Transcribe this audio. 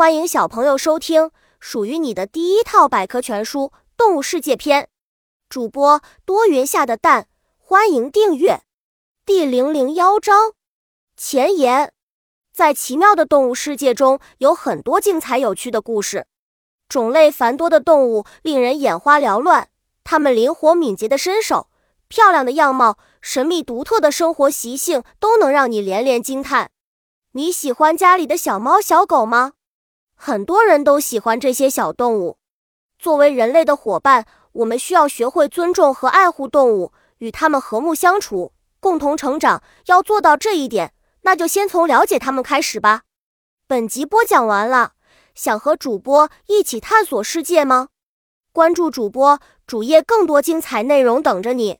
欢迎小朋友收听属于你的第一套百科全书《动物世界》篇。主播多云下的蛋，欢迎订阅。第零零幺章前言：在奇妙的动物世界中，有很多精彩有趣的故事。种类繁多的动物令人眼花缭乱，它们灵活敏捷的身手、漂亮的样貌、神秘独特的生活习性，都能让你连连惊叹。你喜欢家里的小猫小狗吗？很多人都喜欢这些小动物。作为人类的伙伴，我们需要学会尊重和爱护动物，与它们和睦相处，共同成长。要做到这一点，那就先从了解它们开始吧。本集播讲完了，想和主播一起探索世界吗？关注主播主页，更多精彩内容等着你。